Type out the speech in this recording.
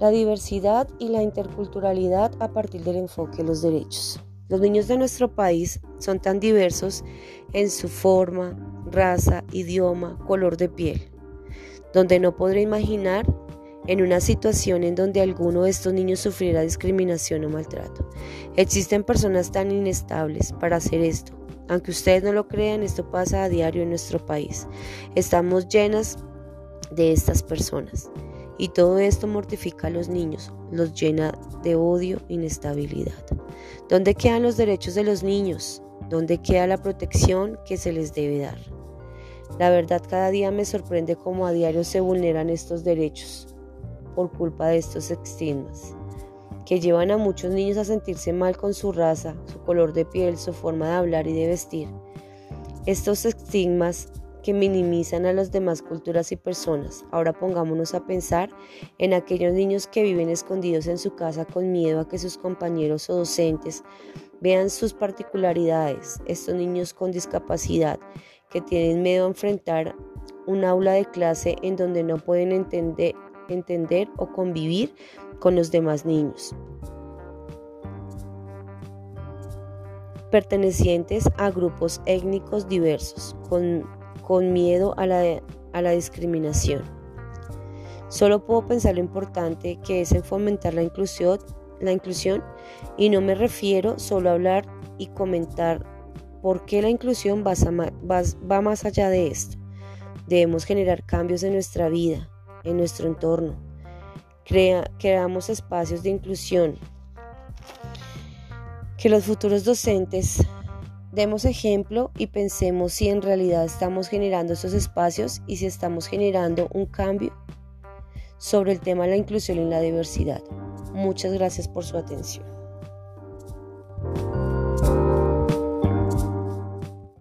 La diversidad y la interculturalidad a partir del enfoque de los derechos. Los niños de nuestro país son tan diversos en su forma, raza, idioma, color de piel, donde no podré imaginar en una situación en donde alguno de estos niños sufriera discriminación o maltrato. Existen personas tan inestables para hacer esto. Aunque ustedes no lo crean, esto pasa a diario en nuestro país. Estamos llenas de estas personas. Y todo esto mortifica a los niños, los llena de odio e inestabilidad. ¿Dónde quedan los derechos de los niños? ¿Dónde queda la protección que se les debe dar? La verdad cada día me sorprende cómo a diario se vulneran estos derechos por culpa de estos estigmas, que llevan a muchos niños a sentirse mal con su raza, su color de piel, su forma de hablar y de vestir. Estos estigmas que minimizan a las demás culturas y personas. Ahora pongámonos a pensar en aquellos niños que viven escondidos en su casa con miedo a que sus compañeros o docentes vean sus particularidades. Estos niños con discapacidad que tienen miedo a enfrentar un aula de clase en donde no pueden entender entender o convivir con los demás niños. Pertenecientes a grupos étnicos diversos, con, con miedo a la, a la discriminación. Solo puedo pensar lo importante que es en fomentar la inclusión, la inclusión y no me refiero solo a hablar y comentar por qué la inclusión va, va más allá de esto. Debemos generar cambios en nuestra vida, en nuestro entorno. creamos espacios de inclusión. Que los futuros docentes demos ejemplo y pensemos si en realidad estamos generando esos espacios y si estamos generando un cambio sobre el tema de la inclusión y la diversidad. Muchas gracias por su atención.